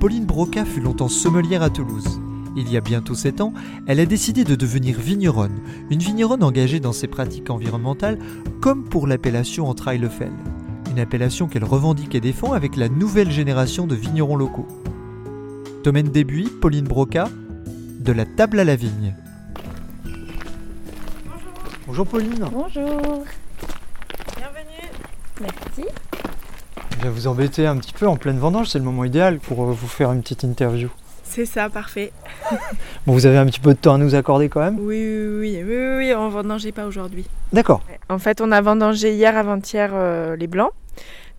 Pauline Broca fut longtemps sommelière à Toulouse. Il y a bientôt 7 ans, elle a décidé de devenir vigneronne, une vigneronne engagée dans ses pratiques environnementales comme pour l'appellation Entraille-le-Fel, une appellation qu'elle revendique et défend avec la nouvelle génération de vignerons locaux. Domaine Débuis, Pauline Broca, de la table à la vigne. Bonjour Pauline. Bonjour. Bienvenue. Merci. Je vais vous embêter un petit peu en pleine vendange, c'est le moment idéal pour euh, vous faire une petite interview. C'est ça, parfait. Bon, vous avez un petit peu de temps à nous accorder quand même? Oui, oui, oui, oui, oui, on vendangeait pas aujourd'hui. D'accord. En fait, on a vendangé hier avant-hier euh, les blancs.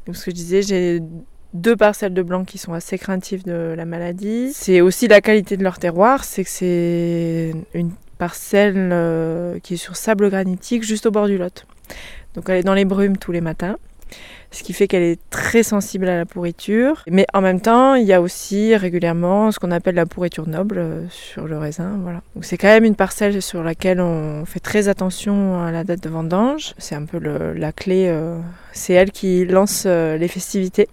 Donc, ce que je disais, j'ai deux parcelles de blancs qui sont assez craintifs de la maladie. C'est aussi la qualité de leur terroir, c'est que c'est une parcelle euh, qui est sur sable granitique juste au bord du Lot. Donc, elle est dans les brumes tous les matins ce qui fait qu'elle est très sensible à la pourriture. Mais en même temps, il y a aussi régulièrement ce qu'on appelle la pourriture noble euh, sur le raisin. Voilà. C'est quand même une parcelle sur laquelle on fait très attention à la date de vendange. C'est un peu le, la clé. Euh, c'est elle qui lance euh, les festivités.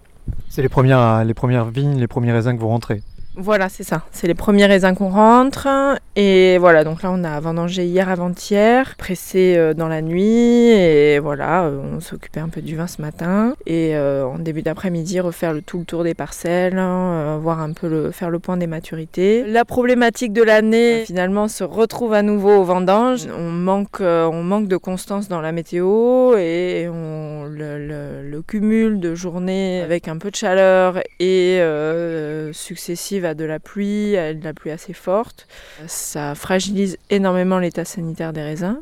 C'est les premières, les premières vignes, les premiers raisins que vous rentrez. Voilà, c'est ça. C'est les premiers raisins qu'on rentre. Et voilà, donc là, on a vendangé hier avant-hier, pressé euh, dans la nuit. Et voilà, euh, on s'occupait un peu du vin ce matin. Et euh, en début d'après-midi, refaire le, tout le tour des parcelles, hein, voir un peu le, faire le point des maturités. La problématique de l'année, finalement, se retrouve à nouveau aux vendanges. On manque, on manque de constance dans la météo et on, le, le cumul de journées avec un peu de chaleur et successives de la pluie, à de la pluie assez forte. Ça fragilise énormément l'état sanitaire des raisins.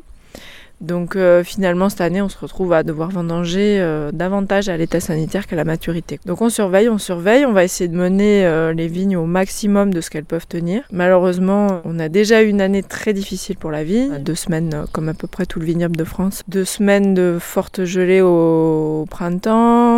Donc euh, finalement cette année on se retrouve à devoir vendanger euh, davantage à l'état sanitaire qu'à la maturité. Donc on surveille, on surveille, on va essayer de mener euh, les vignes au maximum de ce qu'elles peuvent tenir. Malheureusement on a déjà eu une année très difficile pour la vigne, deux semaines comme à peu près tout le vignoble de France, deux semaines de fortes gelées au, printemps,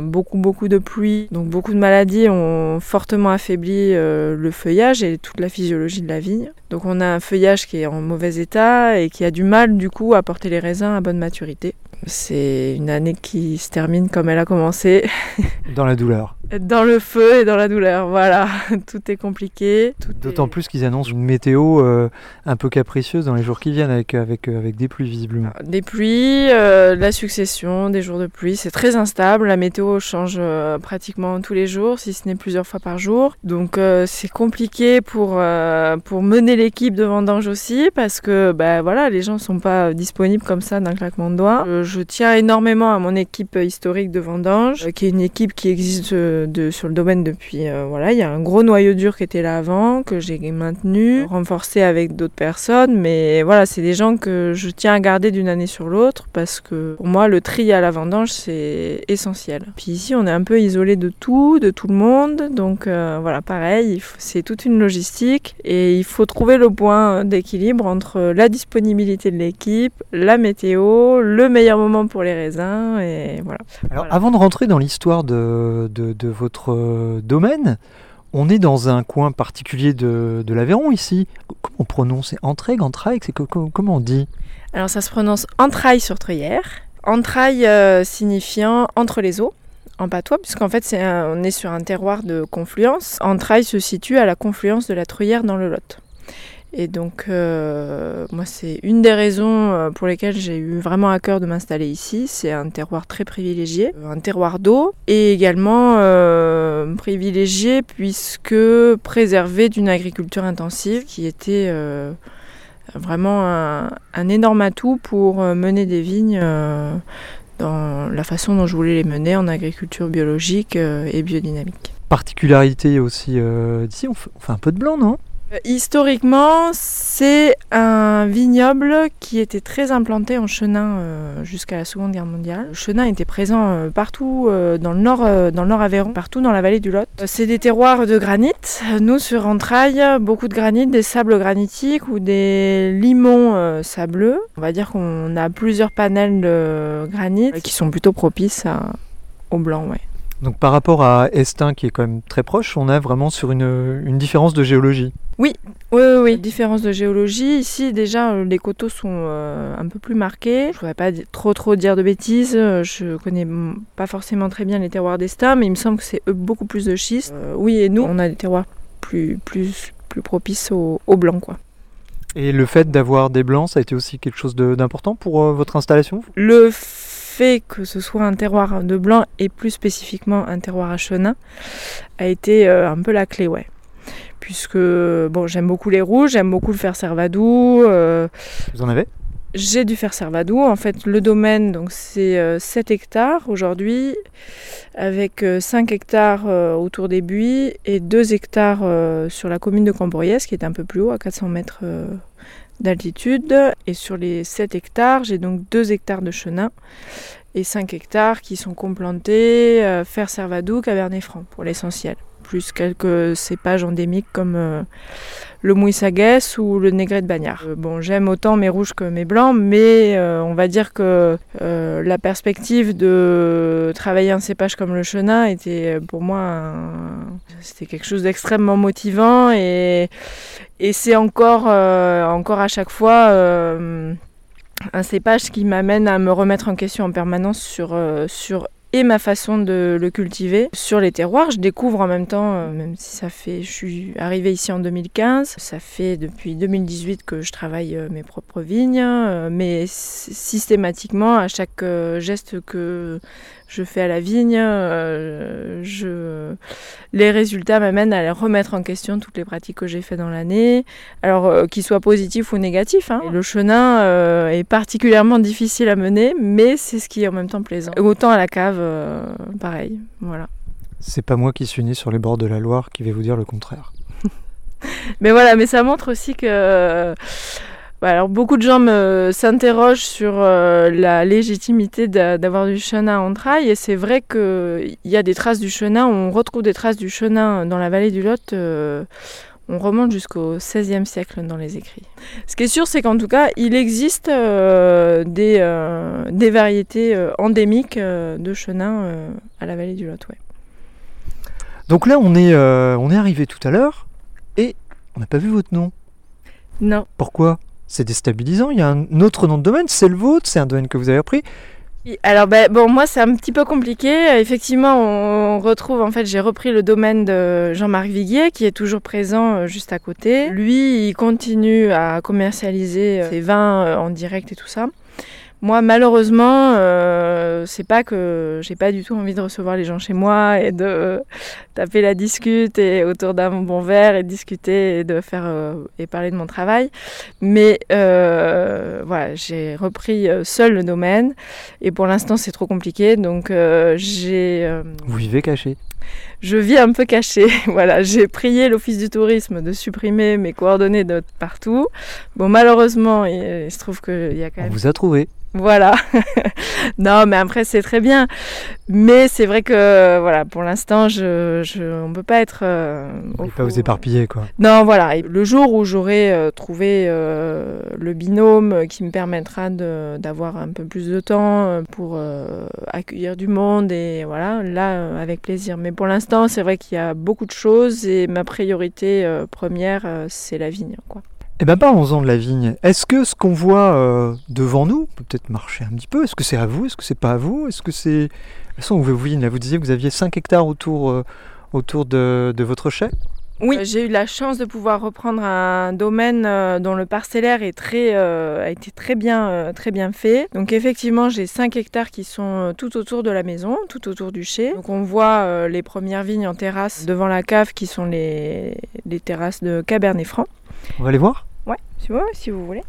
beaucoup beaucoup de pluie, donc beaucoup de maladies ont fortement affaibli le feuillage et toute la physiologie de la vigne. Donc on a un feuillage qui est en mauvais état et qui a du mal du coup à porter les raisins à bonne maturité. C'est une année qui se termine comme elle a commencé. Dans la douleur. Dans le feu et dans la douleur, voilà. Tout est compliqué. D'autant plus qu'ils annoncent une météo euh, un peu capricieuse dans les jours qui viennent avec, avec, euh, avec des pluies visiblement. Des pluies, euh, la succession, des jours de pluie. C'est très instable. La météo change pratiquement tous les jours, si ce n'est plusieurs fois par jour. Donc c'est compliqué pour, pour mener l'équipe de vendange aussi parce que bah, voilà, les gens ne sont pas disponibles comme ça d'un claquement de doigts. je tiens énormément à mon équipe historique de vendange, qui est une équipe qui existe de, sur le domaine depuis. Euh, voilà, il y a un gros noyau dur qui était là avant, que j'ai maintenu, renforcé avec d'autres personnes. Mais voilà, c'est des gens que je tiens à garder d'une année sur l'autre parce que pour moi, le tri à la vendange, c'est essentiel. Puis ici, on est un peu isolé de tout, de tout le monde. Donc euh, voilà, pareil, c'est toute une logistique et il faut trouver le point d'équilibre entre la disponibilité de l'équipe, la météo, le meilleur moment pour les raisins et voilà. Alors avant de rentrer dans l'histoire de, de, de votre euh, domaine. On est dans un coin particulier de, de l'Aveyron ici. Comment on prononce? Entraille, entraille c'est Comment on dit? Alors ça se prononce entraille sur treuillère. Entraille euh, signifiant entre les eaux en patois, puisqu'en fait c'est on est sur un terroir de confluence. Entraille se situe à la confluence de la Truyère dans le Lot. Et donc, euh, moi, c'est une des raisons euh, pour lesquelles j'ai eu vraiment à cœur de m'installer ici. C'est un terroir très privilégié, un terroir d'eau, et également euh, privilégié puisque préservé d'une agriculture intensive qui était vraiment un, énorme atout pour mener des vignes dans la façon dont je voulais les mener en agriculture biologique et biodynamique. Particularité aussi d'ici, on fait un peu de blanc, non? Euh, Historiquement, c'est un vignoble qui était très implanté en Chenin euh, jusqu'à la Seconde Guerre mondiale. Le Chenin était présent euh, partout euh, dans le nord, euh, dans le nord Aveyron, partout dans la vallée du Lot. Euh, C'est des terroirs de granit. Nous, sur Entrailles, beaucoup de granit, des sables granitiques ou des limons euh, sableux. On va dire qu'on a plusieurs panels de granit qui sont plutôt propices au blanc. Donc par rapport à Estin, qui est quand même très proche, on est vraiment sur une différence de géologie. Oui, oui, oui. Différence de géologie. Ici, déjà, euh, les coteaux sont euh, un peu plus marqués. Je ne voudrais pas trop, trop dire de bêtises. Euh, Je connais pas forcément très bien les terroirs d'Estaing, mais il me semble que c'est eux beaucoup plus de schiste. Euh, oui, et nous, on a des terroirs plus, plus, plus propices au, au blanc, quoi. Et le fait d'avoir des blancs, ça a été aussi quelque chose de- d'important pour euh, votre installation Le fait que ce soit un terroir de blanc et plus spécifiquement un terroir à chenin a été euh, un peu la clé, ouais. Puisque bon, j'aime beaucoup les rouges, j'aime beaucoup le fer servadou. euh, Vous en avez? J'ai dû faire Servadou. En fait, le domaine, donc c'est euh, 7 hectares aujourd'hui, avec euh, 5 hectares euh, autour des buis et 2 hectares euh, sur la commune de Camboriès, qui est un peu plus haut, à 400 mètres euh, d'altitude. Et sur les 7 hectares, j'ai donc 2 hectares de chenin et 5 hectares qui sont complantés euh, fer Servadou, Cabernet Franc pour l'essentiel. Plus quelques cépages endémiques comme euh, le Mouissaguès ou le Négret de Bagnard. Euh, bon, j'aime autant mes rouges que mes blancs, mais euh, on va dire que la perspective de travailler un cépage comme le chenin était pour moi c'était quelque chose d'extrêmement motivant et, et c'est encore, encore à chaque fois un cépage qui m'amène à me remettre en question en permanence sur, sur et ma façon de le cultiver. Sur les terroirs, je découvre en même temps, euh, même si ça fait, je suis arrivée ici en 2015, ça fait depuis 2018 que je travaille euh, mes propres vignes, euh, mais systématiquement, à chaque geste que je fais à la vigne, les résultats m'amènent à remettre en question toutes les pratiques que j'ai faites dans l'année, alors qu'ils soient positifs ou négatifs. hein. Le chenin est particulièrement difficile à mener, mais c'est ce qui est en même temps plaisant. Autant à la cave, pareil. Voilà. C'est pas moi qui suis né sur les bords de la Loire qui vais vous dire le contraire. Mais voilà, mais ça montre aussi que. euh, bah, alors beaucoup de gens s'interrogent sur euh, la légitimité d'a- d'avoir du chenin en trail et c'est vrai qu'il y a des traces du chenin, on retrouve des traces du chenin dans la vallée du Lot, euh, on remonte jusqu'au XVIe siècle dans les écrits. Ce qui est sûr, c'est qu'en tout cas, il existe euh, des, euh, des variétés euh, endémiques euh, de chenin euh, à la vallée du Lot. Ouais. Donc là, on est, euh, on est arrivé tout à l'heure et on n'a pas vu votre nom. Non. Pourquoi? C'est déstabilisant. Il y a un autre nom de domaine, c'est le vôtre, c'est un domaine que vous avez repris. Alors ben, bon moi c'est un petit peu compliqué. Effectivement on retrouve en fait j'ai repris le domaine de Jean-Marc Viguier qui est toujours présent euh, juste à côté. Lui il continue à commercialiser euh, ses vins euh, en direct et tout ça. Moi malheureusement euh, c'est pas que j'ai pas du tout envie de recevoir les gens chez moi et de euh, taper la discute et autour d'un bon verre et discuter et de faire euh, et parler de mon travail. Mais euh, voilà j'ai repris seul le domaine. Et pour l'instant, c'est trop compliqué. Donc, j'ai, Vous vivez caché? Je vis un peu cachée. voilà, j'ai prié l'Office du tourisme de supprimer mes coordonnées de partout. Bon, malheureusement, il, il se trouve qu'il y a quand On même. vous a trouvé. Voilà. non, mais après, c'est très bien. Mais c'est vrai que, voilà, pour l'instant, je, je, on peut pas être. euh, au voulez pas vous éparpiller, quoi. Non, voilà. Et le jour où j'aurai euh, trouvé euh, le binôme qui me permettra d'avoir un peu plus de temps euh, pour accueillir du monde, et voilà, là, avec plaisir. Mais pour l'instant, c'est vrai qu'il y a beaucoup de choses et ma priorité euh, première, euh, c'est la vigne, quoi. Eh ben parlons-en de la vigne. Est-ce que ce qu'on voit euh, devant nous, peut peut-être marcher un petit peu, est-ce que c'est à vous, est-ce que c'est pas à vous, est-ce que c'est... De toute façon, là, vous disiez que vous aviez 5 hectares autour, autour de, de votre chai? Oui, Euh, j'ai eu la chance de pouvoir reprendre un domaine euh, dont le parcellaire est très, euh, a été très bien, euh, très bien fait. Donc effectivement, j'ai 5 hectares qui sont tout autour de la maison, tout autour du chai. Donc on voit euh, les premières vignes en terrasse devant la cave qui sont les, les terrasses de Cabernet Franc. On va aller voir? Ouais, si vous, si vous voulez.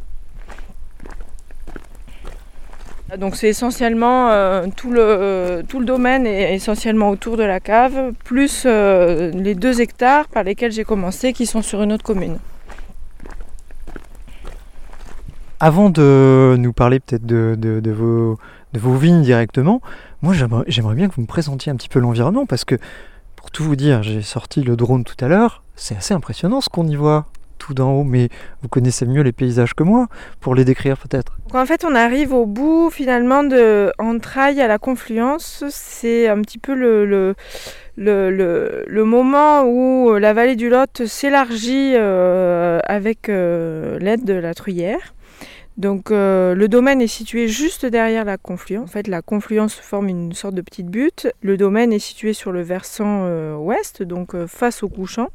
Donc c'est essentiellement euh, tout, le, tout le domaine est essentiellement autour de la cave, plus euh, les deux hectares par lesquels j'ai commencé qui sont sur une autre commune. Avant de nous parler peut-être de, de- de vos, de vos vignes directement, moi j'aimerais bien que vous me présentiez un petit peu l'environnement parce que pour tout vous dire, j'ai sorti le drone tout à l'heure, c'est assez impressionnant ce qu'on y voit tout d'en haut, mais vous connaissez mieux les paysages que moi pour les décrire peut-être. En fait on arrive au bout finalement de Entrailles à la confluence. C'est un petit peu le, le, le, le- moment où la vallée du Lot s'élargit euh, avec euh, l'aide de la Truyère. Donc euh, le domaine est situé juste derrière la confluence. En fait la confluence forme une sorte de petite butte. Le domaine est situé sur le versant euh, ouest, donc euh, face au couchant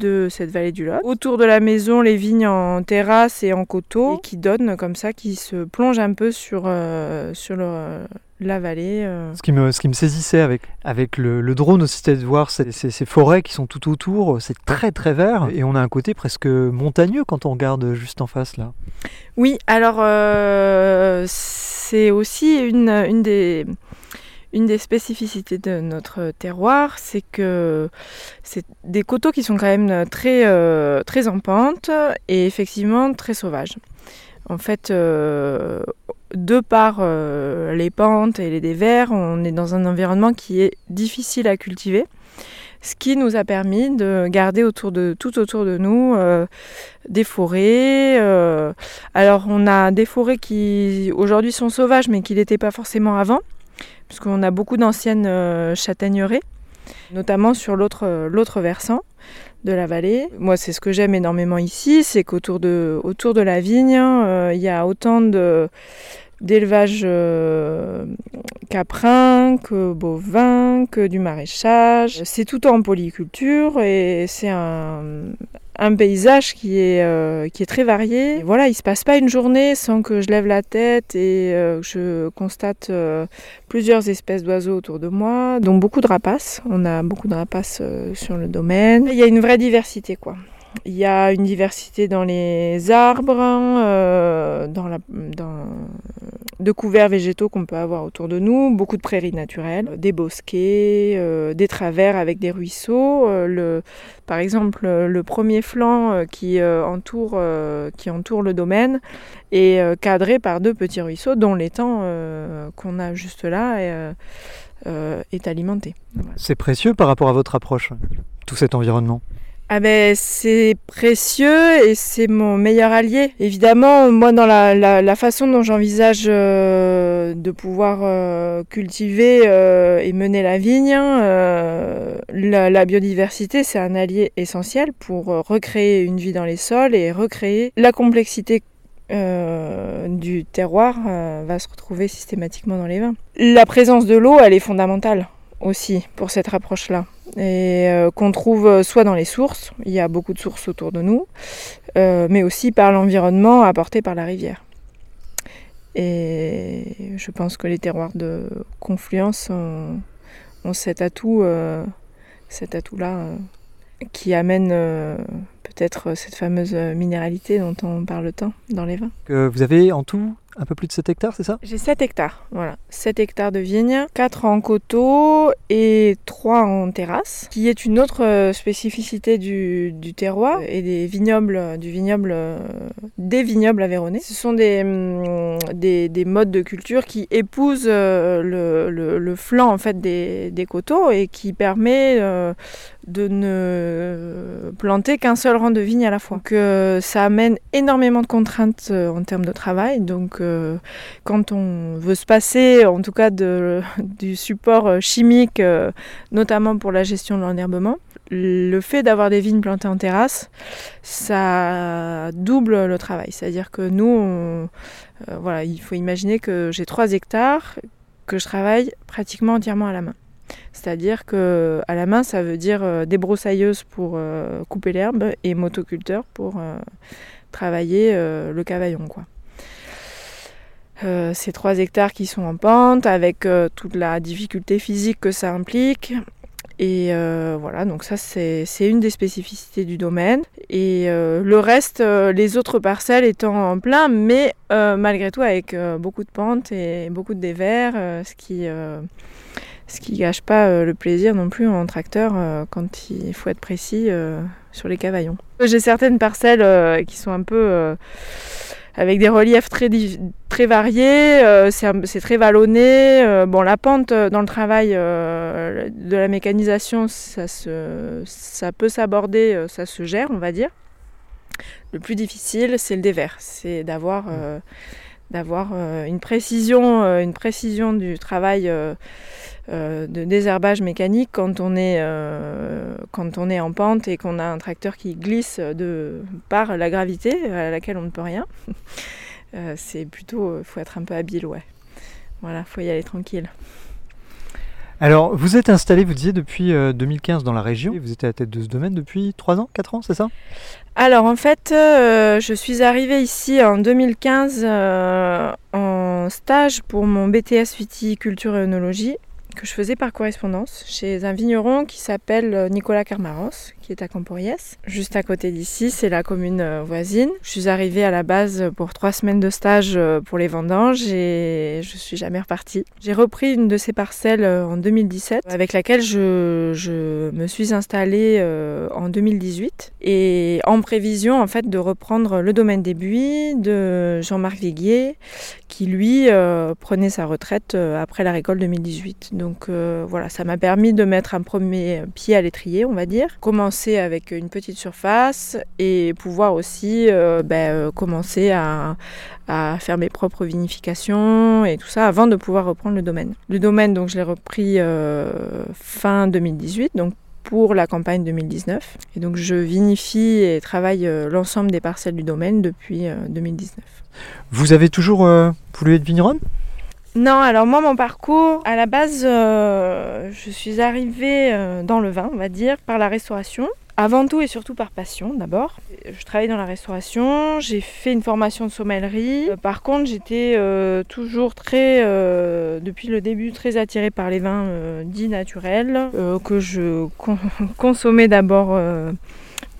de cette vallée du Lot. Autour de la maison, les vignes en terrasse et en coteaux, et qui donnent comme ça, qui se plongent un peu sur, euh, sur le- la vallée. euh. Ce qui me, ce qui me saisissait avec, avec le, le drone aussi, c'était de voir ces, ces- ces forêts qui sont tout autour, c'est très très vert, et on a un côté presque montagneux quand on regarde juste en face là. Oui, alors euh, c'est aussi une, une des une des spécificités de notre terroir, c'est que c'est des coteaux qui sont quand même très, euh, très en pente et effectivement très sauvages. En fait, euh, de par euh, les pentes et les dévers, on est dans un environnement qui est difficile à cultiver, ce qui nous a permis de garder autour de, tout autour de nous des forêts. alors on a des forêts qui aujourd'hui sont sauvages mais qui n'étaient pas forcément avant puisqu'on a beaucoup d'anciennes euh, châtaigneraies, notamment sur l'autre euh, l'autre versant de la vallée. Moi, c'est ce que j'aime énormément ici, c'est qu'autour de, la vigne, euh, il y a autant d'élevage caprin, que bovin, que du maraîchage. C'est tout en polyculture et c'est un, un paysage qui est, euh, qui est très varié. Voilà, il se passe pas une journée sans que je lève la tête et euh, je constate euh, plusieurs espèces d'oiseaux autour de moi, dont beaucoup de rapaces. On a beaucoup de rapaces euh, sur le domaine. Il y a une vraie diversité, quoi. Il y a une diversité dans les arbres, euh, dans dans, de couverts végétaux qu'on peut avoir autour de nous, beaucoup de prairies naturelles, des bosquets, euh, des travers avec des ruisseaux. Euh, par exemple, euh, le premier flanc euh, qui, euh, entoure, euh, qui entoure le domaine est euh, cadré par deux petits ruisseaux dont l'étang euh, qu'on a juste là est, euh, euh, alimenté. C'est précieux par rapport à votre approche, tout cet environnement? Ah ben c'est précieux et c'est mon meilleur allié. Évidemment, moi dans la, façon dont j'envisage euh, de pouvoir euh, cultiver euh, et mener la vigne, euh, la, biodiversité c'est un allié essentiel pour recréer une vie dans les sols et recréer la complexité du terroir va se retrouver systématiquement dans les vins. La présence de l'eau, elle est fondamentale aussi pour cette approche-là et euh, qu'on trouve euh, soit dans les sources, il y a beaucoup de sources autour de nous, euh, mais aussi par l'environnement apporté par la rivière. Et je pense que les terroirs de confluence ont, cet atout, cet atout-là, qui amène peut-être cette fameuse minéralité dont on parle tant dans les vins. Vous avez en tout un peu plus de 7 hectares, c'est ça? J'ai 7 hectares, voilà. 7 hectares de vignes, 4 en coteaux et 3 en terrasse, qui est une autre euh, spécificité du, du terroir et des vignobles, euh, du vignoble, euh, des vignobles aveyronnais. Ce sont des, hum, des, des modes de culture qui épousent le, le- flanc en fait des, des coteaux et qui permet de ne planter qu'un seul rang de vigne à la fois. Euh, ça amène énormément de contraintes euh, en termes de travail. Donc euh, quand on veut se passer en tout cas de, du support chimique, notamment pour la gestion de l'enherbement, le fait d'avoir des vignes plantées en terrasse, ça double le travail. C'est-à-dire que nous, voilà, il faut imaginer que j'ai 3 hectares que je travaille pratiquement entièrement à la main. C'est-à-dire que à la main, ça veut dire euh, débroussailleuse pour euh, couper l'herbe et motoculteur pour euh, travailler le cavaillon, ces trois hectares qui sont en pente avec toute la difficulté physique que ça implique Et voilà, donc ça c'est une des spécificités du domaine. Et le reste, les autres parcelles étant en plein, mais malgré tout avec beaucoup de pentes et beaucoup de dévers, ce qui ce qui gâche pas le plaisir non plus en tracteur quand il faut être précis sur les cavaillons. J'ai certaines parcelles qui sont un peu avec des reliefs très, très variés, euh, c'est très vallonné. Euh, bon, la pente euh, dans le travail de la mécanisation, ça peut s'aborder, ça se gère, on va dire. Le plus difficile, c'est le dévers, c'est d'avoir d'avoir une précision, une précision du travail de désherbage mécanique quand on est, en pente et qu'on a un tracteur qui glisse de, par la gravité à laquelle on ne peut rien. Euh, c'est plutôt, faut être un peu habile, ouais. Voilà, faut y aller tranquille. Alors, vous êtes installé, vous disiez, depuis 2015 euh, dans la région. Vous êtes à la tête de ce domaine depuis 3 ans, 4 ans, c'est ça? Alors, en fait, euh, je suis arrivée ici en 2015 en stage pour mon BTS viticulture et œnologie que je faisais par correspondance chez un vigneron qui s'appelle Nicolas Carmaros, qui est à Camporiès. Juste à côté d'ici, c'est la commune euh, voisine. Je suis arrivée à la base pour trois semaines de stage euh, pour les vendanges et je suis jamais repartie. J'ai repris une de ces parcelles euh, en 2017 avec laquelle je, je me suis installée en 2018 et en prévision en fait de reprendre le domaine des buis de Jean-Marc Viguier qui lui prenait sa retraite après la récolte 2018. Donc voilà, ça m'a permis de mettre un premier pied à l'étrier, on va dire. Commencer avec une petite surface et pouvoir aussi euh, ben, euh, commencer à, faire mes propres vinifications et tout ça avant de pouvoir reprendre le domaine. Le domaine, donc je l'ai repris euh, fin 2018, donc pour la campagne 2019. Et donc je vinifie et travaille l'ensemble des parcelles du domaine depuis 2019. Vous avez toujours voulu être vigneronne? Non, alors moi mon parcours, à la base, euh, je suis arrivée euh, dans le vin, on va dire, par la restauration. Avant tout et surtout par passion d'abord. Je travaillais dans la restauration, j'ai fait une formation de sommellerie. Euh, par contre, j'étais toujours très, depuis le début, très attirée par les vins dits naturels, que je consommais d'abord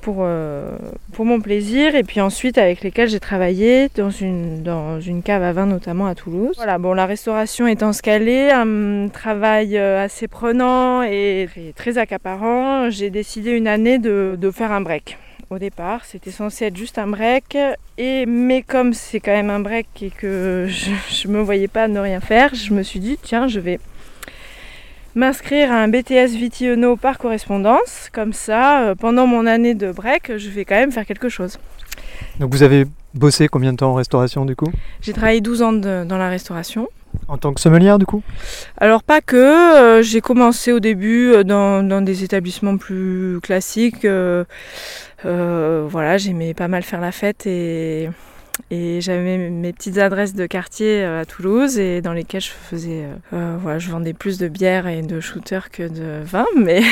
pour, euh, pour mon plaisir et puis ensuite avec lesquels j'ai travaillé dans une, dans une cave à vin notamment à Toulouse. Voilà, bon, la restauration étant scalée, un travail euh, assez prenant et très, accaparant, j'ai décidé une année de, de, faire un break. Au départ, c'était censé être juste un break, et, mais comme c'est quand même un break et que je ne me voyais pas ne rien faire, je me suis dit, tiens, je vais m'inscrire à un BTS Vitiono par correspondance. Comme ça, euh, pendant mon année de break, je vais quand même faire quelque chose. Donc vous avez bossé combien de temps en restauration du coup? J'ai travaillé 12 ans dans la restauration. En tant que sommelière du coup? Alors pas que, euh, j'ai commencé au début euh, dans, dans, des établissements plus classiques. voilà, j'aimais pas mal faire la fête et et j'avais mes petites adresses de quartier euh, à Toulouse et dans lesquelles je faisais, euh, euh, voilà, je vendais plus de bière et de shooter que de vin, mais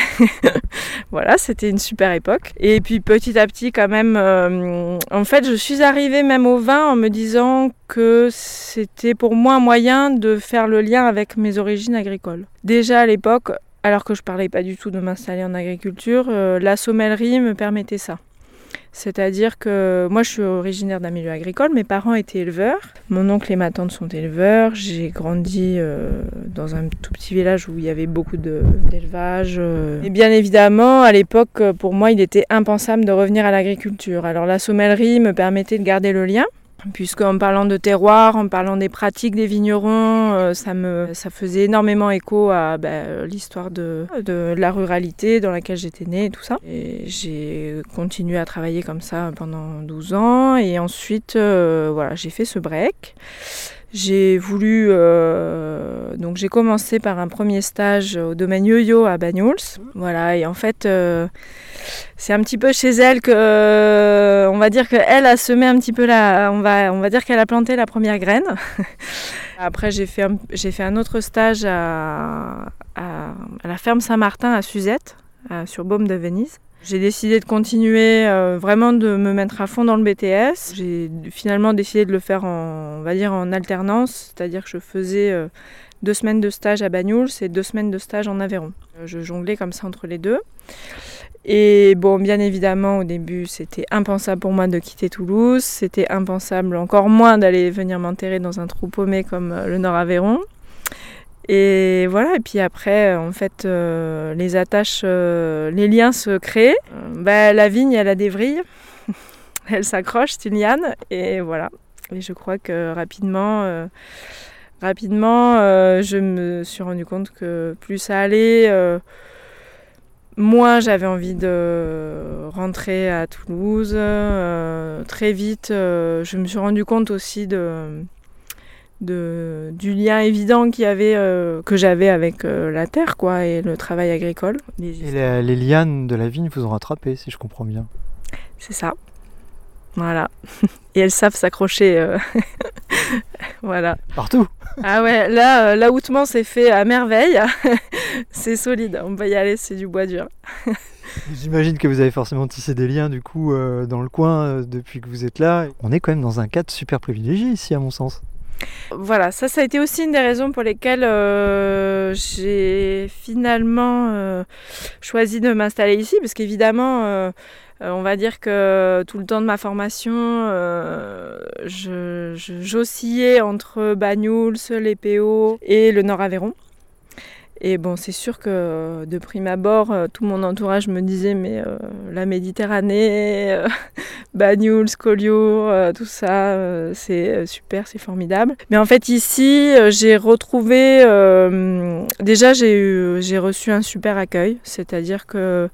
voilà, c'était une super époque. Et puis petit à petit, quand même, en fait, je suis arrivée même au vin en me disant que c'était pour moi un moyen de faire le lien avec mes origines agricoles. Déjà à l'époque, alors que je parlais pas du tout de m'installer en agriculture, la sommellerie me permettait ça. C'est-à-dire que moi je suis originaire d'un milieu agricole, mes parents étaient éleveurs, mon oncle et ma tante sont éleveurs, j'ai grandi euh, dans un tout petit village où il y avait beaucoup d'élevage. Euh. Et bien évidemment, à l'époque, pour moi, il était impensable de revenir à l'agriculture. Alors la sommellerie me permettait de garder le lien, puisqu'en parlant de terroir, en parlant des pratiques des vignerons, euh, ça, me, ça faisait énormément écho à ben, l'histoire de, de, la ruralité dans laquelle j'étais née et tout ça. Et j'ai continué à travailler comme ça pendant 12 ans et ensuite euh, voilà, j'ai fait ce break. J'ai voulu, euh, donc j'ai commencé par un premier stage au domaine yo-yo à Banyuls. Voilà, et en fait, euh, c'est un petit peu chez elle que, euh, on va dire qu'elle a semé un petit peu la, on va, on va dire qu'elle a planté la première graine. Après, j'ai fait, un, j'ai fait un autre stage à la ferme Saint-Martin à Suzette, sur Baume de Venise. J'ai décidé de continuer euh, vraiment de me mettre à fond dans le BTS. J'ai finalement décidé de le faire en, on va dire en alternance, c'est-à-dire que je faisais euh, deux semaines de stage à Banyuls et deux semaines de stage en Aveyron. Je jonglais comme ça entre les deux. Et bon, bien évidemment, au début, c'était impensable pour moi de quitter Toulouse. C'était impensable encore moins d'aller venir m'enterrer dans un trou paumé comme euh, le Nord-Aveyron. Et voilà, et puis après, en fait, euh, les attaches, euh, les liens se créent. Euh, bah, la vigne, elle a des vrilles. elle s'accroche, c'est une liane. Et voilà. Et je crois que rapidement, euh, rapidement euh, je me suis rendu compte que plus ça allait, euh, moins j'avais envie de rentrer à Toulouse. Euh, très vite, euh, je me suis rendu compte aussi de, de- du lien évident qu'il y avait, euh, que j'avais avec euh, la terre quoi, et le travail agricole. Les- Et la- les lianes de la vigne vous ont rattrapé, si je comprends bien. C'est ça. Voilà. Et elles savent s'accrocher. euh, voilà. Partout Ah ouais, là, l'aoutement s'est fait à merveille. c'est solide, on peut y aller, c'est du bois dur. J'imagine que vous avez forcément tissé des liens du coup dans le coin depuis que vous êtes là. On est quand même dans un cadre super privilégié ici à mon sens. Voilà, ça, ça a été aussi une des raisons pour lesquelles euh, j'ai finalement euh, choisi de m'installer ici, parce qu'évidemment, euh, on va dire que tout le temps de ma formation, j'oscillais entre Banyuls, les PO et le Nord-Aveyron. Et bon, c'est sûr que de prime abord, euh, tout mon entourage me disait mais euh, la Méditerranée, euh, Banyuls, Collioure, euh, tout ça, euh, c'est euh, super, c'est formidable. Mais en fait ici, euh, j'ai retrouvé, euh, déjà j'ai reçu un super accueil, c'est-à-dire que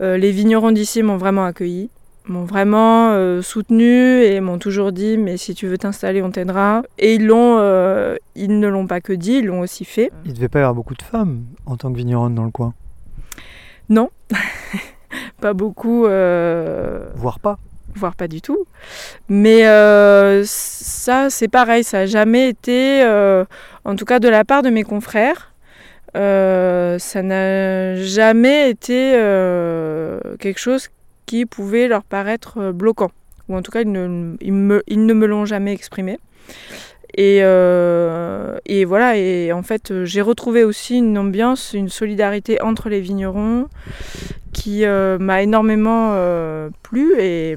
euh, les vignerons d'ici m'ont vraiment accueilli m'ont vraiment euh, soutenu et m'ont toujours dit mais si tu veux t'installer on t'aidera et ils l'ont euh, ils ne l'ont pas que dit ils l'ont aussi fait Il devait pas y avoir beaucoup de femmes en tant que vigneronne dans le coin. pas beaucoup euh, Voire pas. voire pas du tout. Mais euh, ça, c'est pareil, ça n'a jamais été, en tout cas de la part de mes confrères, ça n'a jamais été quelque chose qui pouvait leur paraître euh, bloquant. Ou en tout cas, ils ne, ils me, ne me l'ont jamais exprimé. Et, euh, et voilà, et en fait, euh, j'ai retrouvé aussi une ambiance, une solidarité entre les vignerons qui m'a énormément plu. Et,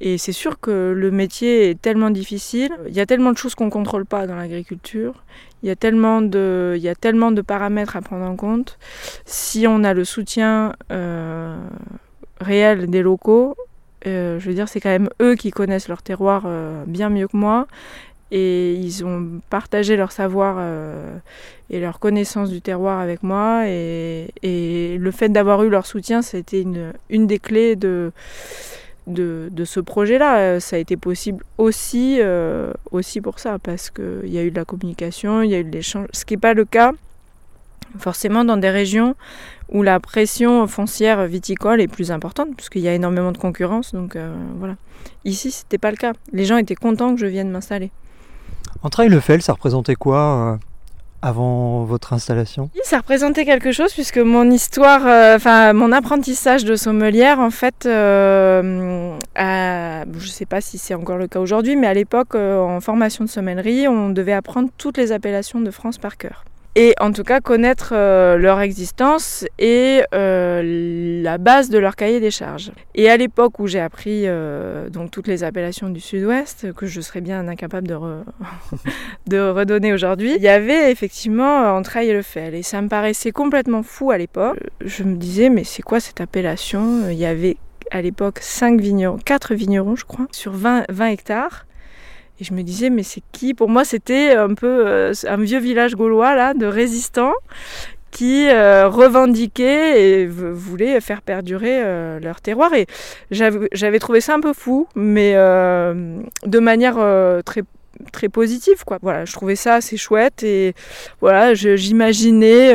et c'est sûr que le métier est tellement difficile. Il y a tellement de choses qu'on ne contrôle pas dans l'agriculture. Il y, a tellement de, il y a tellement de paramètres à prendre en compte. Si on a le soutien euh, réel des locaux, euh, je veux dire, c'est quand même eux qui connaissent leur terroir euh, bien mieux que moi. Et ils ont partagé leur savoir euh, et leur connaissance du terroir avec moi. Et, et le fait d'avoir eu leur soutien, c'était une, une des clés de, de, de ce projet-là. Euh, Ça a été possible aussi, euh, aussi pour ça, parce qu'il y a eu de la communication, il y a eu de l'échange, ce qui n'est pas le cas forcément dans des régions où la pression foncière viticole est plus importante, puisqu'il y a énormément de concurrence. Donc euh, voilà. Ici, c'était pas le cas. Les gens étaient contents que je vienne m'installer. En Trail-le-Fel, ça représentait quoi euh, avant votre installation? Ça représentait quelque chose puisque mon histoire, euh, enfin mon apprentissage de sommelière, en fait, euh, à- je ne sais pas si c'est encore le cas aujourd'hui, mais à l'époque, en formation de sommellerie, on devait apprendre toutes les appellations de France par cœur. Et en tout cas connaître euh, leur existence et euh, la base de leur cahier des charges. Et à l'époque où j'ai appris euh, donc toutes les appellations du Sud-Ouest, que je serais bien incapable de, re- de redonner aujourd'hui, il y avait effectivement euh, Entrailles et le Fel. Et ça me paraissait complètement fou à l'époque. Je me disais, mais c'est quoi cette appellation? Il y avait à l'époque 5 vignerons, 4 vignerons, je crois, sur 20, 20 hectares. Et je me disais, mais c'est qui? Pour moi, c'était un peu euh, un vieux village gaulois là, de résistants qui euh, revendiquaient et voulaient faire perdurer euh, leur terroir. Et j'avais trouvé ça un peu fou, mais de manière très très positive quoi. Voilà, je trouvais ça assez chouette et voilà, j'imaginais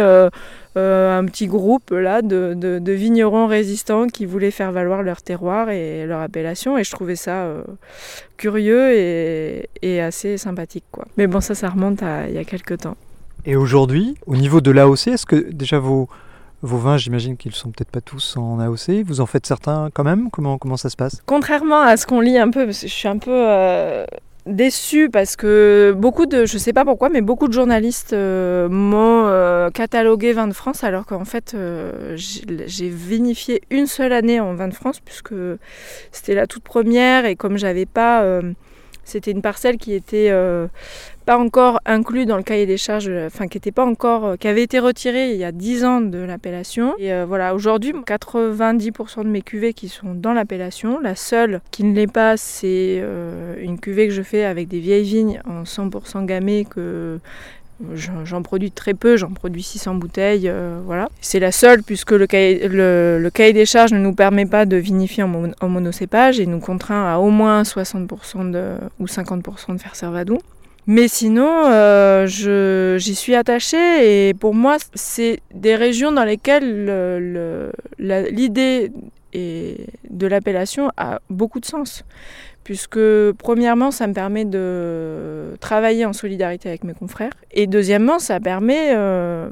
un petit groupe là de, de- de vignerons résistants qui voulaient faire valoir leur terroir et leur appellation et je trouvais ça euh, curieux et, et assez sympathique quoi. Mais bon ça ça remonte à il y a quelques temps. Et aujourd'hui, au niveau de l'AOC, est-ce que déjà vos, vos vins, j'imagine qu'ils sont peut-être pas tous en AOC, vous en faites certains quand même? Comment, comment ça se passe? Contrairement à ce qu'on lit un peu, parce que je suis un peu euh, déçue parce que beaucoup de, je sais pas pourquoi, mais beaucoup de journalistes euh, m'ont euh, catalogué vin de France alors qu'en fait euh, j'ai vinifié une seule année en vin de France puisque c'était la toute première et comme j'avais pas, c'était une parcelle qui était pas encore inclus dans le cahier des charges, euh, enfin qui était pas encore, euh, qui avait été retiré il y a 10 ans de l'appellation. Et euh, voilà, aujourd'hui, 90% de mes cuvées qui sont dans l'appellation. La seule qui ne l'est pas, c'est une cuvée que je fais avec des vieilles vignes en 100% gamay que J'en produis très peu, j'en produis 600 bouteilles, voilà. C'est la seule puisque le cahier, le, cahier des charges ne nous permet pas de vinifier en, mon- en monocépage et nous contraint à au moins 60% de, ou 50% de faire servadou. Mais sinon, euh, j'y suis attachée et pour moi, c'est des régions dans lesquelles l'idée de l'appellation a beaucoup de sens. Puisque, premièrement, ça me permet de travailler en solidarité avec mes confrères. Et deuxièmement, ça permet euh,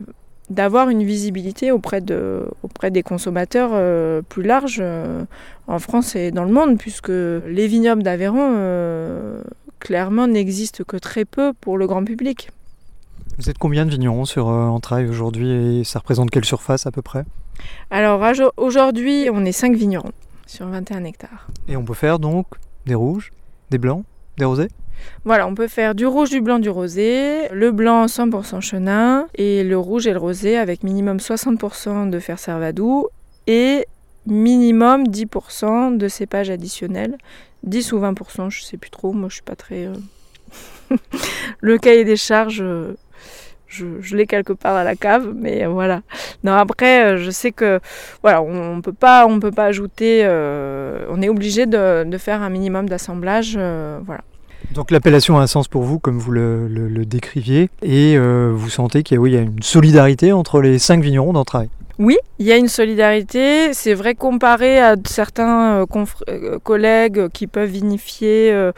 d'avoir une visibilité auprès, de, auprès des consommateurs euh, plus larges euh, en France et dans le monde, puisque les vignobles d'Aveyron, clairement, n'existent que très peu pour le grand public. Vous êtes combien de vignerons sur euh, Entrailles aujourd'hui et ça représente quelle surface à peu près? Alors aujourd'hui, on est 5 vignerons sur 21 hectares. Et on peut faire donc des rouges, des blancs, des rosés? Voilà, on peut faire du rouge, du blanc, du rosé, le blanc 100% chenin et le rouge et le rosé avec minimum 60% de fer servadou et minimum 10% de cépage additionnel. 10 ou 20%, je sais plus trop, moi je suis pas très... euh, le cahier des charges, euh, je, l'ai quelque part à la cave, mais voilà. Non, après, euh, je sais que voilà, on ne peut pas, peut pas ajouter, on est obligé de, faire un minimum d'assemblage, voilà. Donc l'appellation a un sens pour vous, comme vous le, décriviez, et vous sentez qu'il y, y a une solidarité entre les cinq vignerons d'Entrailles. Oui, il y a une solidarité. C'est vrai comparé à certains euh, euh, collègues qui peuvent vinifier euh,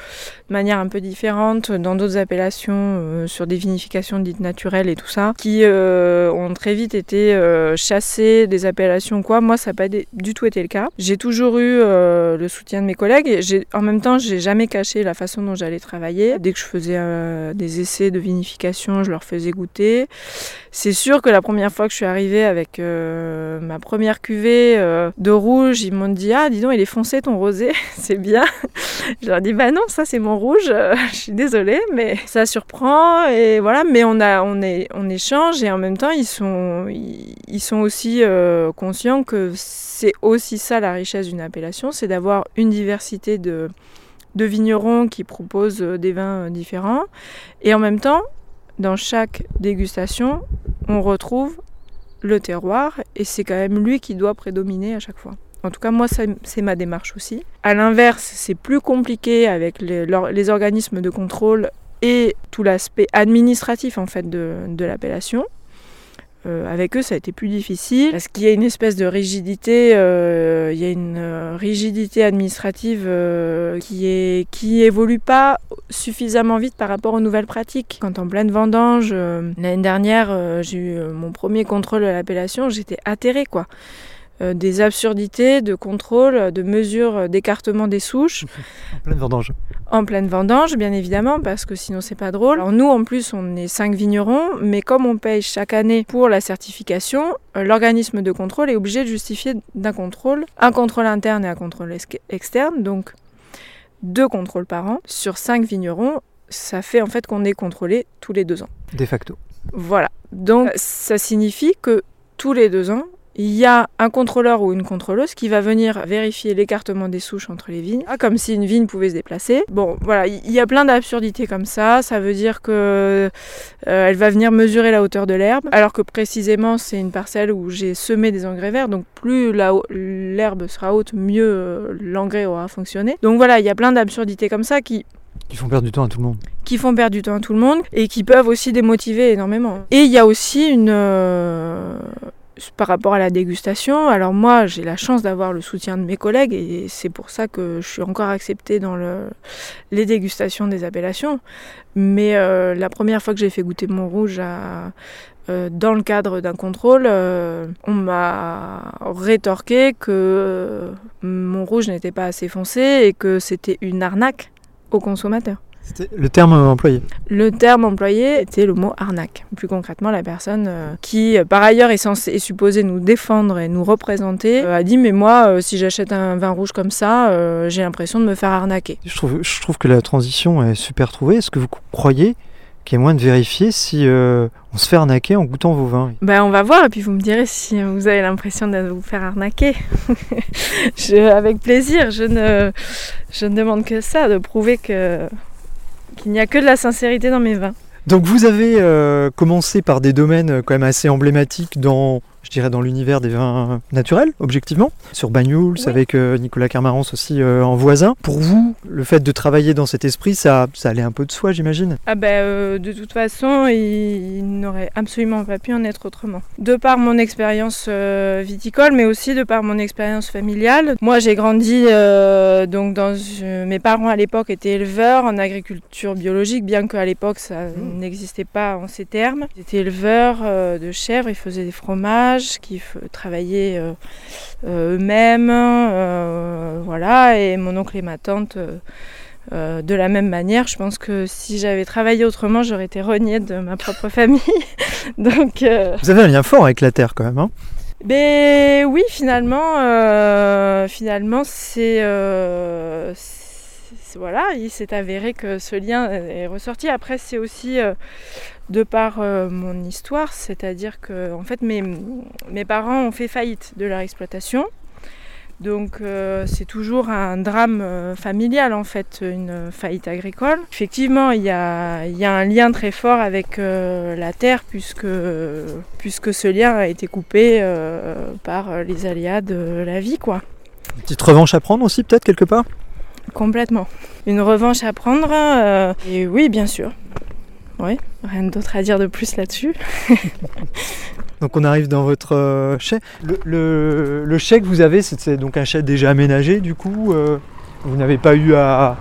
de manière un peu différente dans d'autres appellations, sur des vinifications dites naturelles et tout ça, qui ont très vite été chassés des appellations quoi. Moi, ça n'a pas du tout été le cas. J'ai toujours eu le soutien de mes collègues en même temps, j'ai jamais caché la façon dont j'allais travailler. Dès que je faisais des essais de vinification, je leur faisais goûter. C'est sûr que la première fois que je suis arrivée avec euh, ma première cuvée euh, de rouge, ils m'ont dit Ah, dis donc, il est foncé ton rosé, c'est bien. je leur dis Bah non, ça c'est mon rouge, je suis désolée, mais ça surprend. Et voilà, mais on, a, on, est, on échange et en même temps, ils sont, ils, sont aussi euh, conscients que c'est aussi ça la richesse d'une appellation c'est d'avoir une diversité de, de vignerons qui proposent des vins différents. Et en même temps, dans chaque dégustation, on retrouve le terroir et c'est quand même lui qui doit prédominer à chaque fois. En tout cas, moi, c'est ma démarche aussi. À l'inverse, c'est plus compliqué avec les, les organismes de contrôle et tout l'aspect administratif en fait de l'appellation. Euh, avec eux, ça a été plus difficile parce qu'il y a une espèce de rigidité, euh, il y a une euh, rigidité administrative euh, qui est qui évolue pas suffisamment vite par rapport aux nouvelles pratiques. Quand en pleine vendange, euh, l'année dernière, euh, j'ai eu mon premier contrôle de l'appellation, j'étais atterrée quoi. Euh, des absurdités de contrôle, de mesures d'écartement des souches En pleine vendange. en pleine vendange, bien évidemment, parce que sinon c'est pas drôle. Alors nous, en plus, on est cinq vignerons, mais comme on paye chaque année pour la certification, euh, l'organisme de contrôle est obligé de justifier d'un contrôle, un contrôle interne et un contrôle ex- externe, donc deux contrôles par an sur cinq vignerons. Ça fait en fait qu'on est contrôlé tous les deux ans. De facto. Voilà. Donc ça signifie que tous les deux ans, il y a un contrôleur ou une contrôleuse qui va venir vérifier l'écartement des souches entre les vignes, Ah, comme si une vigne pouvait se déplacer. Bon, voilà, il y a plein d'absurdités comme ça. Ça veut dire que euh, elle va venir mesurer la hauteur de l'herbe, alors que précisément c'est une parcelle où j'ai semé des engrais verts, donc plus l'herbe sera haute, mieux euh, l'engrais aura fonctionné. Donc voilà, il y a plein d'absurdités comme ça qui Qui font perdre du temps à tout le monde. qui font perdre du temps à tout le monde et qui peuvent aussi démotiver énormément. Et il y a aussi une... euh, par rapport à la dégustation, alors moi j'ai la chance d'avoir le soutien de mes collègues et c'est pour ça que je suis encore acceptée dans le, les dégustations des appellations. Mais euh, la première fois que j'ai fait goûter mon rouge euh, dans le cadre d'un contrôle, euh, on m'a rétorqué que mon rouge n'était pas assez foncé et que c'était une arnaque aux consommateurs. Le terme employé. Le terme employé était le mot arnaque. Plus concrètement, la personne euh, qui, euh, par ailleurs, est censée est supposée nous défendre et nous représenter, euh, a dit mais moi, euh, si j'achète un vin rouge comme ça, euh, j'ai l'impression de me faire arnaquer. Je trouve, je trouve que la transition est super trouvée. Est-ce que vous croyez qu'il y a moyen de vérifier si euh, on se fait arnaquer en goûtant vos vins? Ben, on va voir et puis vous me direz si vous avez l'impression de vous faire arnaquer. Je- avec plaisir, je ne, je ne demande que ça, de prouver que qu'il n'y a que de la sincérité dans mes vins. Donc vous avez euh, commencé par des domaines euh, quand même assez emblématiques dans, je dirais, dans l'univers des vins naturels, objectivement, sur Banyuls, Oui. avec euh, Nicolas Carmarance aussi euh, en voisin. Pour vous, le fait de travailler dans cet esprit, ça, ça allait un peu de soi, j'imagine? Ah ben euh, de toute façon, il, il n'aurait absolument pas pu en être autrement. De par mon expérience viticole, mais aussi de par mon expérience familiale. Moi, j'ai grandi donc dans mes parents à l'époque étaient éleveurs en agriculture biologique, bien qu'à l'époque ça n'existait pas en ces termes. Ils étaient éleveurs de chèvres, ils faisaient des fromages, qui travaillaient euh, euh, eux-mêmes, euh, voilà. Et mon oncle et ma tante. euh, de la même manière, je pense que si j'avais travaillé autrement, j'aurais été reniée de ma propre famille. Donc, Vous avez un lien fort avec la terre quand même. Hein ben oui, finalement, finalement, c'est, c'est- voilà, il s'est avéré que ce lien est ressorti. Après, c'est aussi euh, de par euh, mon histoire, c'est-à-dire que en fait, mes, mes parents ont fait faillite de leur exploitation. Donc euh, c'est toujours un drame euh, familial en fait, une faillite agricole. Effectivement, il y a, il y a un lien très fort avec la terre puisque, puisque ce lien a été coupé par les aléas de la vie, quoi. Une petite revanche à prendre aussi peut-être quelque part? Complètement. Une revanche à prendre. et oui, bien sûr. Oui, rien d'autre à dire de plus là-dessus. Donc on arrive dans votre euh, chai. Le, le, le chai que vous avez, c'est donc un chai déjà aménagé du coup. euh, vous n'avez pas eu à,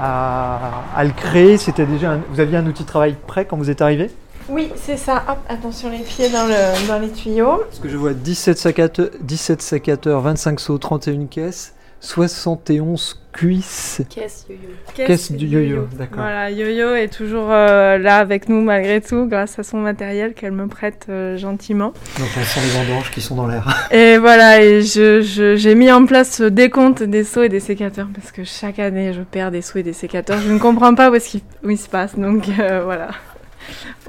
à, à le créer. C'était déjà un- vous aviez un outil de travail prêt quand vous êtes arrivé? Oui, c'est ça. Hop, attention les pieds dans, le, dans les tuyaux. Parce que je vois 17 sécateurs, 17 sécateurs 25 seaux, 31 caisses, 71 cuisses. Caisse yo-yo. Caisse du yo-yo, d'accord. Voilà, yo-yo est toujours euh, là avec nous malgré tout, grâce à son matériel qu'elle me prête euh, gentiment. Donc on sent les vendanges qui sont dans l'air. Et voilà, et je- je- j'ai mis en place ce décompte des seaux et des sécateurs parce que chaque année je perds des seaux et des sécateurs. Je ne comprends pas où, est-ce qu'il- où il se passe, donc euh, voilà.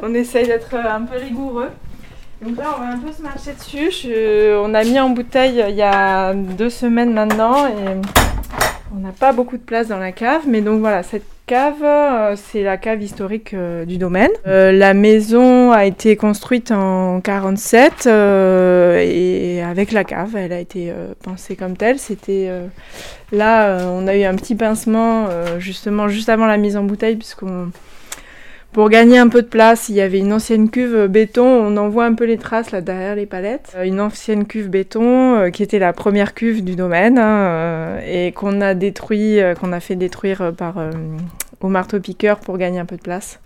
On essaye d'être un peu rigoureux. Donc là, on va un peu se marcher dessus. On a mis en bouteille il y a deux semaines maintenant et on n'a pas beaucoup de place dans la cave. Mais donc voilà, cette cave, euh, c'est la cave historique euh, du domaine. Euh, la maison a été construite en 47 euh, et avec la cave, elle a été pensée comme telle. C'était là, on a eu un petit pincement justement juste avant la mise en bouteille puisqu'on pour gagner un peu de place, il y avait une ancienne cuve béton, on en voit un peu les traces là derrière les palettes. Euh, Une ancienne cuve béton euh, qui était la première cuve du domaine hein, euh, et qu'on a détruit, qu'on a fait détruire par au marteau-piqueur pour gagner un peu de place.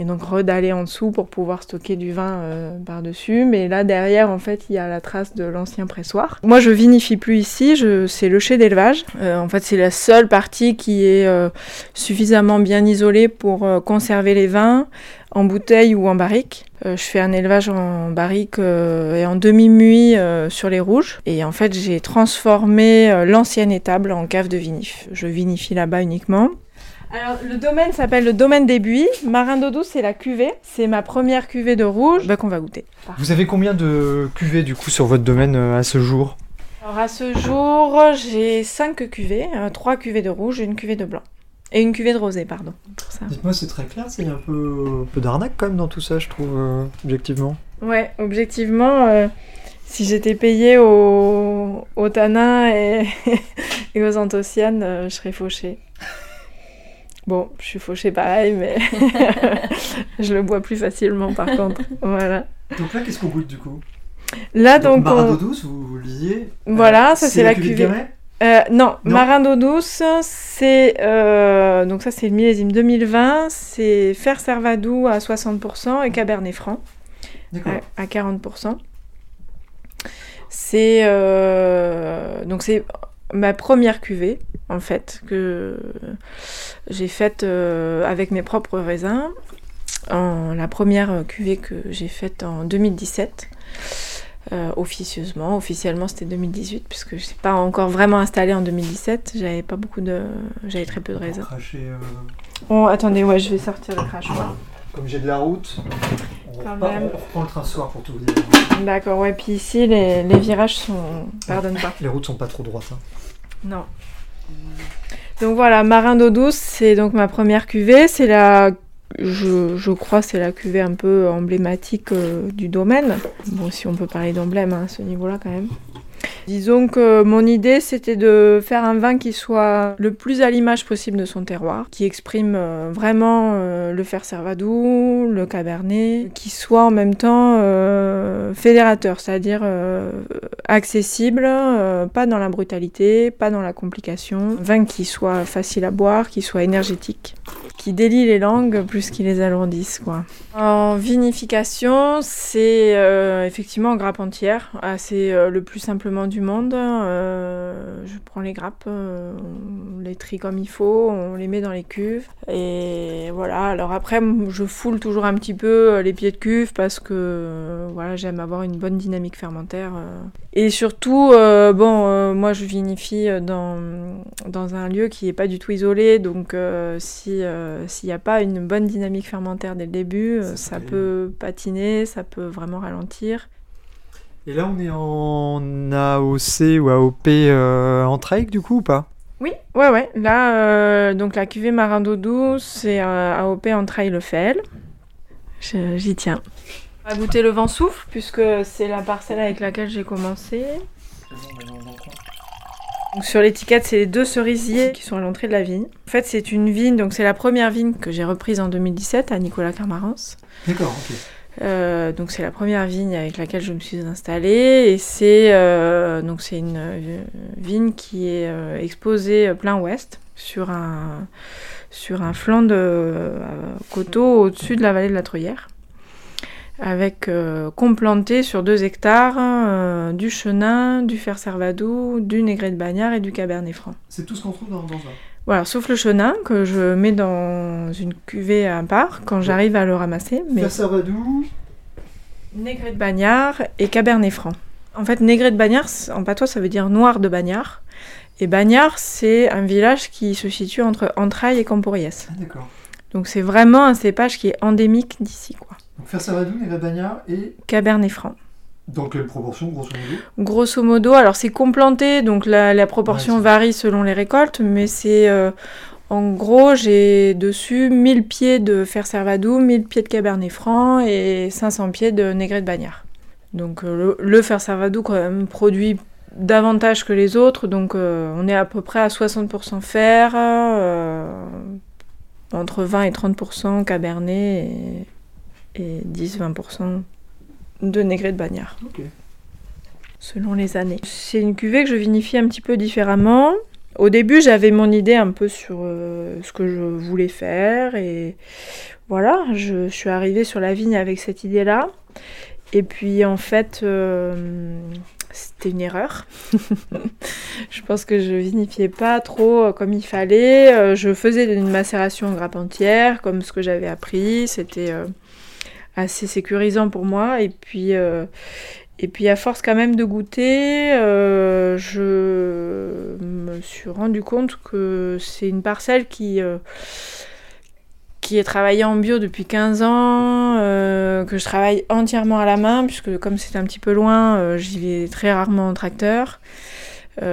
Et donc redaller en dessous pour pouvoir stocker du vin euh, par-dessus. Mais là derrière, en fait, il y a la trace de l'ancien pressoir. Moi, je vinifie plus ici, c'est le chai d'élevage. Euh, en fait, c'est la seule partie qui est euh, suffisamment bien isolée pour conserver les vins en bouteille ou en barrique. Je fais un élevage en barrique et en demi-muit sur les rouges. Et en fait, j'ai transformé l'ancienne étable en cave de vinif. Je vinifie là-bas uniquement. Alors, le domaine s'appelle le domaine des buis. Marin d'eau douce, c'est la cuvée. C'est ma première cuvée de rouge bah, qu'on va goûter. Vous avez combien de cuvées du coup sur votre domaine euh, à ce jour? Alors, à ce jour, j'ai 5 cuvées. 3 cuvées de rouge et une cuvée de blanc. Et une cuvée de rosé, pardon. Dites-moi, c'est très clair, il y a un peu, un peu d'arnaque quand même dans tout ça, je trouve, euh, objectivement. Ouais, objectivement, euh, si j'étais payée au, au tanin et, et aux anthocyanes, euh, je serais fauchée. Bon, je suis fauchée pareil, mais je le bois plus facilement par contre. Voilà. Donc là, qu'est-ce qu'on goûte du coup? Là, donc, on- douce, vous, vous lisiez Voilà, ça, c'est la cuvée. Euh, non, Non. Marin d'eau douce, c'est euh, donc ça c'est le millésime 2020, c'est Fer Servadou à 60% et Cabernet Franc. À, à 40%. C'est euh, donc c'est ma première cuvée, en fait, que j'ai faite euh, avec mes propres raisins. En, la première cuvée que j'ai faite en 2017. Euh, officieusement, officiellement c'était 2018 puisque je ne suis pas encore vraiment installée en 2017. J'avais pas beaucoup de, j'avais très peu de raisins. Cracher, euh, Oh, attendez, ouais, je vais sortir le crachoir. Comme j'ai de la route, on, Quand repart- même. on reprend le train ce soir pour tout vous dire. D'accord, ouais, puis ici les, les virages sont, pardonne pas. Les routes sont pas trop droites. hein. Non. Donc voilà, Marin d'eau douce, c'est donc ma première cuvée. C'est la, je, je crois, c'est la cuvée un peu emblématique euh, du domaine. Bon, si on peut parler d'emblème hein, à ce niveau-là quand même. Disons que mon idée, c'était de faire un vin qui soit le plus à l'image possible de son terroir, qui exprime euh, vraiment euh, le fer servadou, le cabernet, qui soit en même temps euh, fédérateur, c'est-à-dire accessible, pas dans la brutalité, pas dans la complication. Un vin qui soit facile à boire, qui soit énergétique, qui délie les langues plus qu'il les alourdisse, quoi. En vinification, c'est euh, effectivement en grappe entière. C'est euh, le plus simplement du monde. Euh, je prends les grappes, on les trie comme il faut, on les met dans les cuves. Et voilà, alors après, je foule toujours un petit peu les pieds de cuve parce que voilà, j'aime avoir une bonne dynamique fermentaire. Et surtout, euh, bon, euh, moi je vinifie euh, dans, dans un lieu qui n'est pas du tout isolé, donc euh, si s'il n'y a pas une bonne dynamique fermentaire dès le début, Ça ça, peut patiner, ça peut vraiment ralentir. Et là, on est en AOC ou AOP en trail du coup ou pas? Oui, ouais, ouais. Là, donc la cuvée Marin d'eau douce, c'est AOP en trail le fel. Je- J'y tiens. On va goûter le vent souffle, puisque c'est la parcelle avec laquelle j'ai commencé. Donc, sur l'étiquette, c'est les deux cerisiers qui sont à l'entrée de la vigne. En fait, c'est une vigne, donc c'est la première vigne que j'ai reprise en 2017 à Nicolas Carmarance. D'accord, ok. Euh, donc c'est la première vigne avec laquelle je me suis installée et c'est euh, donc c'est une euh, vigne qui est exposée plein ouest sur un sur un flanc de coteau au-dessus de la vallée de la Truyère avec euh, complanté sur deux hectares euh, du chenin, du fer servadou, du négré de bagnard et du cabernet franc. C'est tout ce qu'on trouve dans, dans ça. Voilà, sauf le chenin que je mets dans une cuvée à part quand j'arrive à le ramasser. Mais... Fer Servadou, Négré de Bagnard et Cabernet Franc. En fait, Négré de Bagnard, en patois, ça veut dire noir de Bagnard. Et Bagnard, c'est un village qui se situe entre Entrailles et Camporiès. ah, d'accord. Donc c'est vraiment un cépage qui est endémique d'ici, Fer Servadou, Négré Bagnard et Cabernet Franc. dans quelle proportion grosso modo? Grosso modo, alors c'est complanté, donc la, la proportion Ouais, varie selon les récoltes, mais c'est... euh, en gros, j'ai dessus 1000 pieds de fer servadou, 1000 pieds de cabernet franc et 500 pieds de négré de bagnard. Donc euh, le, le fer servadou quand même produit davantage que les autres, donc euh, on est à peu près à 60% fer, euh, entre 20 et 30% cabernet et, et 10-20% de négré de bagnard selon les années. C'est une cuvée que je vinifie un petit peu différemment. Au début, j'avais mon idée un peu sur euh, ce que je voulais faire et voilà, je suis arrivée sur la vigne avec cette idée-là. Et puis en fait, euh, c'était une erreur. je pense que je vinifiais pas trop euh, comme il fallait. Je faisais une macération en grappe entière, comme ce que j'avais appris. C'était euh, assez sécurisant pour moi. Et puis, euh, et puis à force quand même de goûter, euh, je me suis rendu compte que c'est une parcelle qui, euh, qui est travaillée en bio depuis 15 ans, que je travaille entièrement à la main, puisque comme c'est un petit peu loin, j'y vais très rarement en tracteur. Et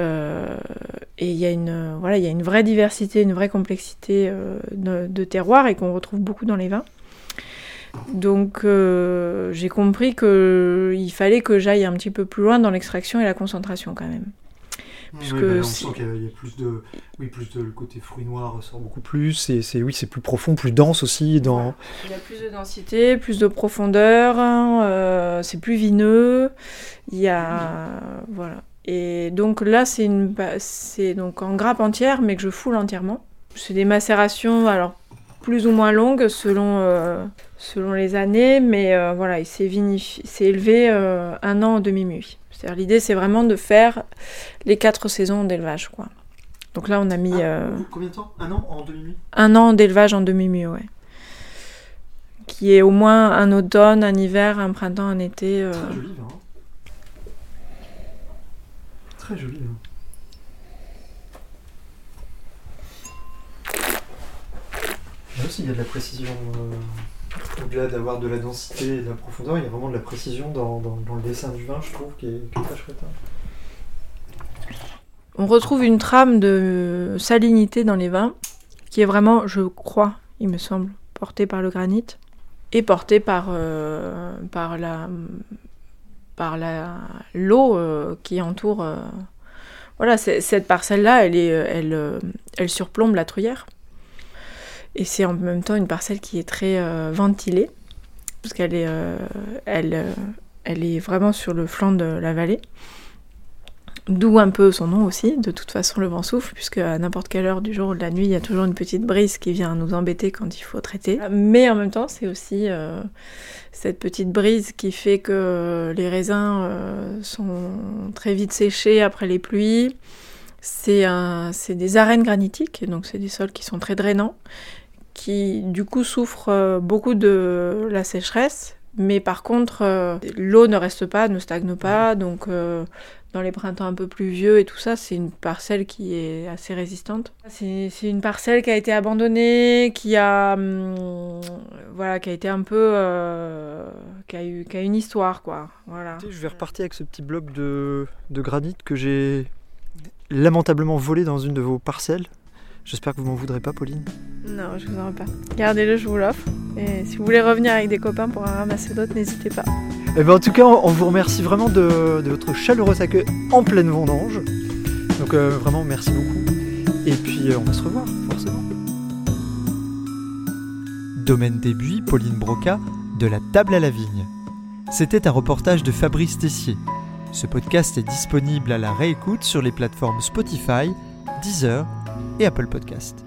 il y, a une, voilà, il y a une vraie diversité, une vraie complexité de, de terroirs et qu'on retrouve beaucoup dans les vins. Donc euh, j'ai compris qu'il fallait que j'aille un petit peu plus loin dans l'extraction et la concentration quand même. Puisque oui, bah, on c'est- sent qu'il y a- plus de, oui, plus de le côté fruit noir ressort beaucoup plus. Et c'est, oui, c'est plus profond, plus dense aussi dans. Il y a plus de densité, plus de profondeur, hein, euh, c'est plus vineux. Il y a voilà. Et donc là c'est une c'est donc en grappe entière mais que je foule entièrement. C'est des macérations alors plus ou moins longue selon, euh, selon les années, mais euh, voilà, il s'est élevé euh, un an en demi-muit. C'est-à-dire l'idée, c'est vraiment de faire les quatre saisons d'élevage, quoi. Donc là, on a mis euh, Combien de temps? Un an en demi-nuit un an d'élevage en demi-muit, ouais. Qui est au moins un automne, un hiver, un printemps, un été. euh, joli vin. Très joli vin. Là aussi, il y a de la précision. Au-delà d'avoir de la densité et de la profondeur, il y a vraiment de la précision dans, le dessin du vin, je trouve, qui est, très chouette. hein. On retrouve une trame de salinité dans les vins, qui est vraiment, je crois, il me semble, portée par le granit et portée par, euh, la l'eau euh, qui entoure. euh, Voilà, cette parcelle-là, elle elle surplombe la truyère. Et c'est en même temps une parcelle qui est très euh, ventilée, parce qu'elle est, euh, elle, euh, elle est vraiment sur le flanc de la vallée. D'où un peu son nom aussi, de toute façon le vent souffle, puisque à n'importe quelle heure du jour ou de la nuit, il y a toujours une petite brise qui vient nous embêter quand il faut traiter. Mais en même temps, c'est aussi cette petite brise qui fait que les raisins sont très vite séchés après les pluies. C'est des arènes granitiques, donc c'est des sols qui sont très drainants, qui du coup souffrent euh, beaucoup de la sécheresse. Mais par contre, euh, l'eau ne reste pas, ne stagne pas, donc euh, dans les printemps un peu pluvieux et tout ça, c'est une parcelle qui est assez résistante. C'est c'est une parcelle qui a été abandonnée, qui a, hum, voilà, qui a été un peu, euh, qui a eu, qui a une histoire quoi. Voilà. Je vais repartir avec ce petit bloc de, de granit que j'ai lamentablement volé dans une de vos parcelles. J'espère que vous m'en voudrez pas, Pauline. Non, je vous en veux pas. Gardez-le, je vous l'offre. Et si vous voulez revenir avec des copains pour en ramasser d'autres, n'hésitez pas. Eh ben, en tout cas, on on vous remercie vraiment de, de votre chaleureux accueil en pleine vendange. Donc euh, vraiment, merci beaucoup. Et puis, euh, on va se revoir, forcément. Domaine des Buis, Pauline Broca, de la table à la vigne. C'était un reportage de Fabrice Tessier. Ce podcast est disponible à la réécoute sur les plateformes Spotify, Deezer et Apple Podcast.